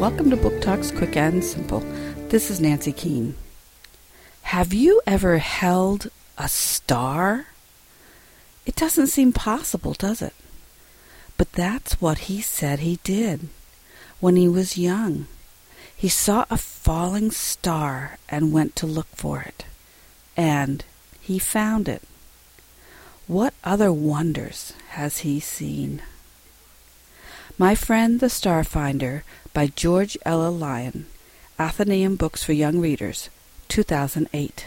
to Book Talks Quick and Simple. This is Nancy Keane. Have you ever held a star? It doesn't seem possible, does it? But that's what he said he did when he was young. He saw a falling star and went to look for it. And he found it. What other wonders has he seen? My Friend the Starfinder by George Ella Lyon, Atheneum Books for Young Readers, 2008.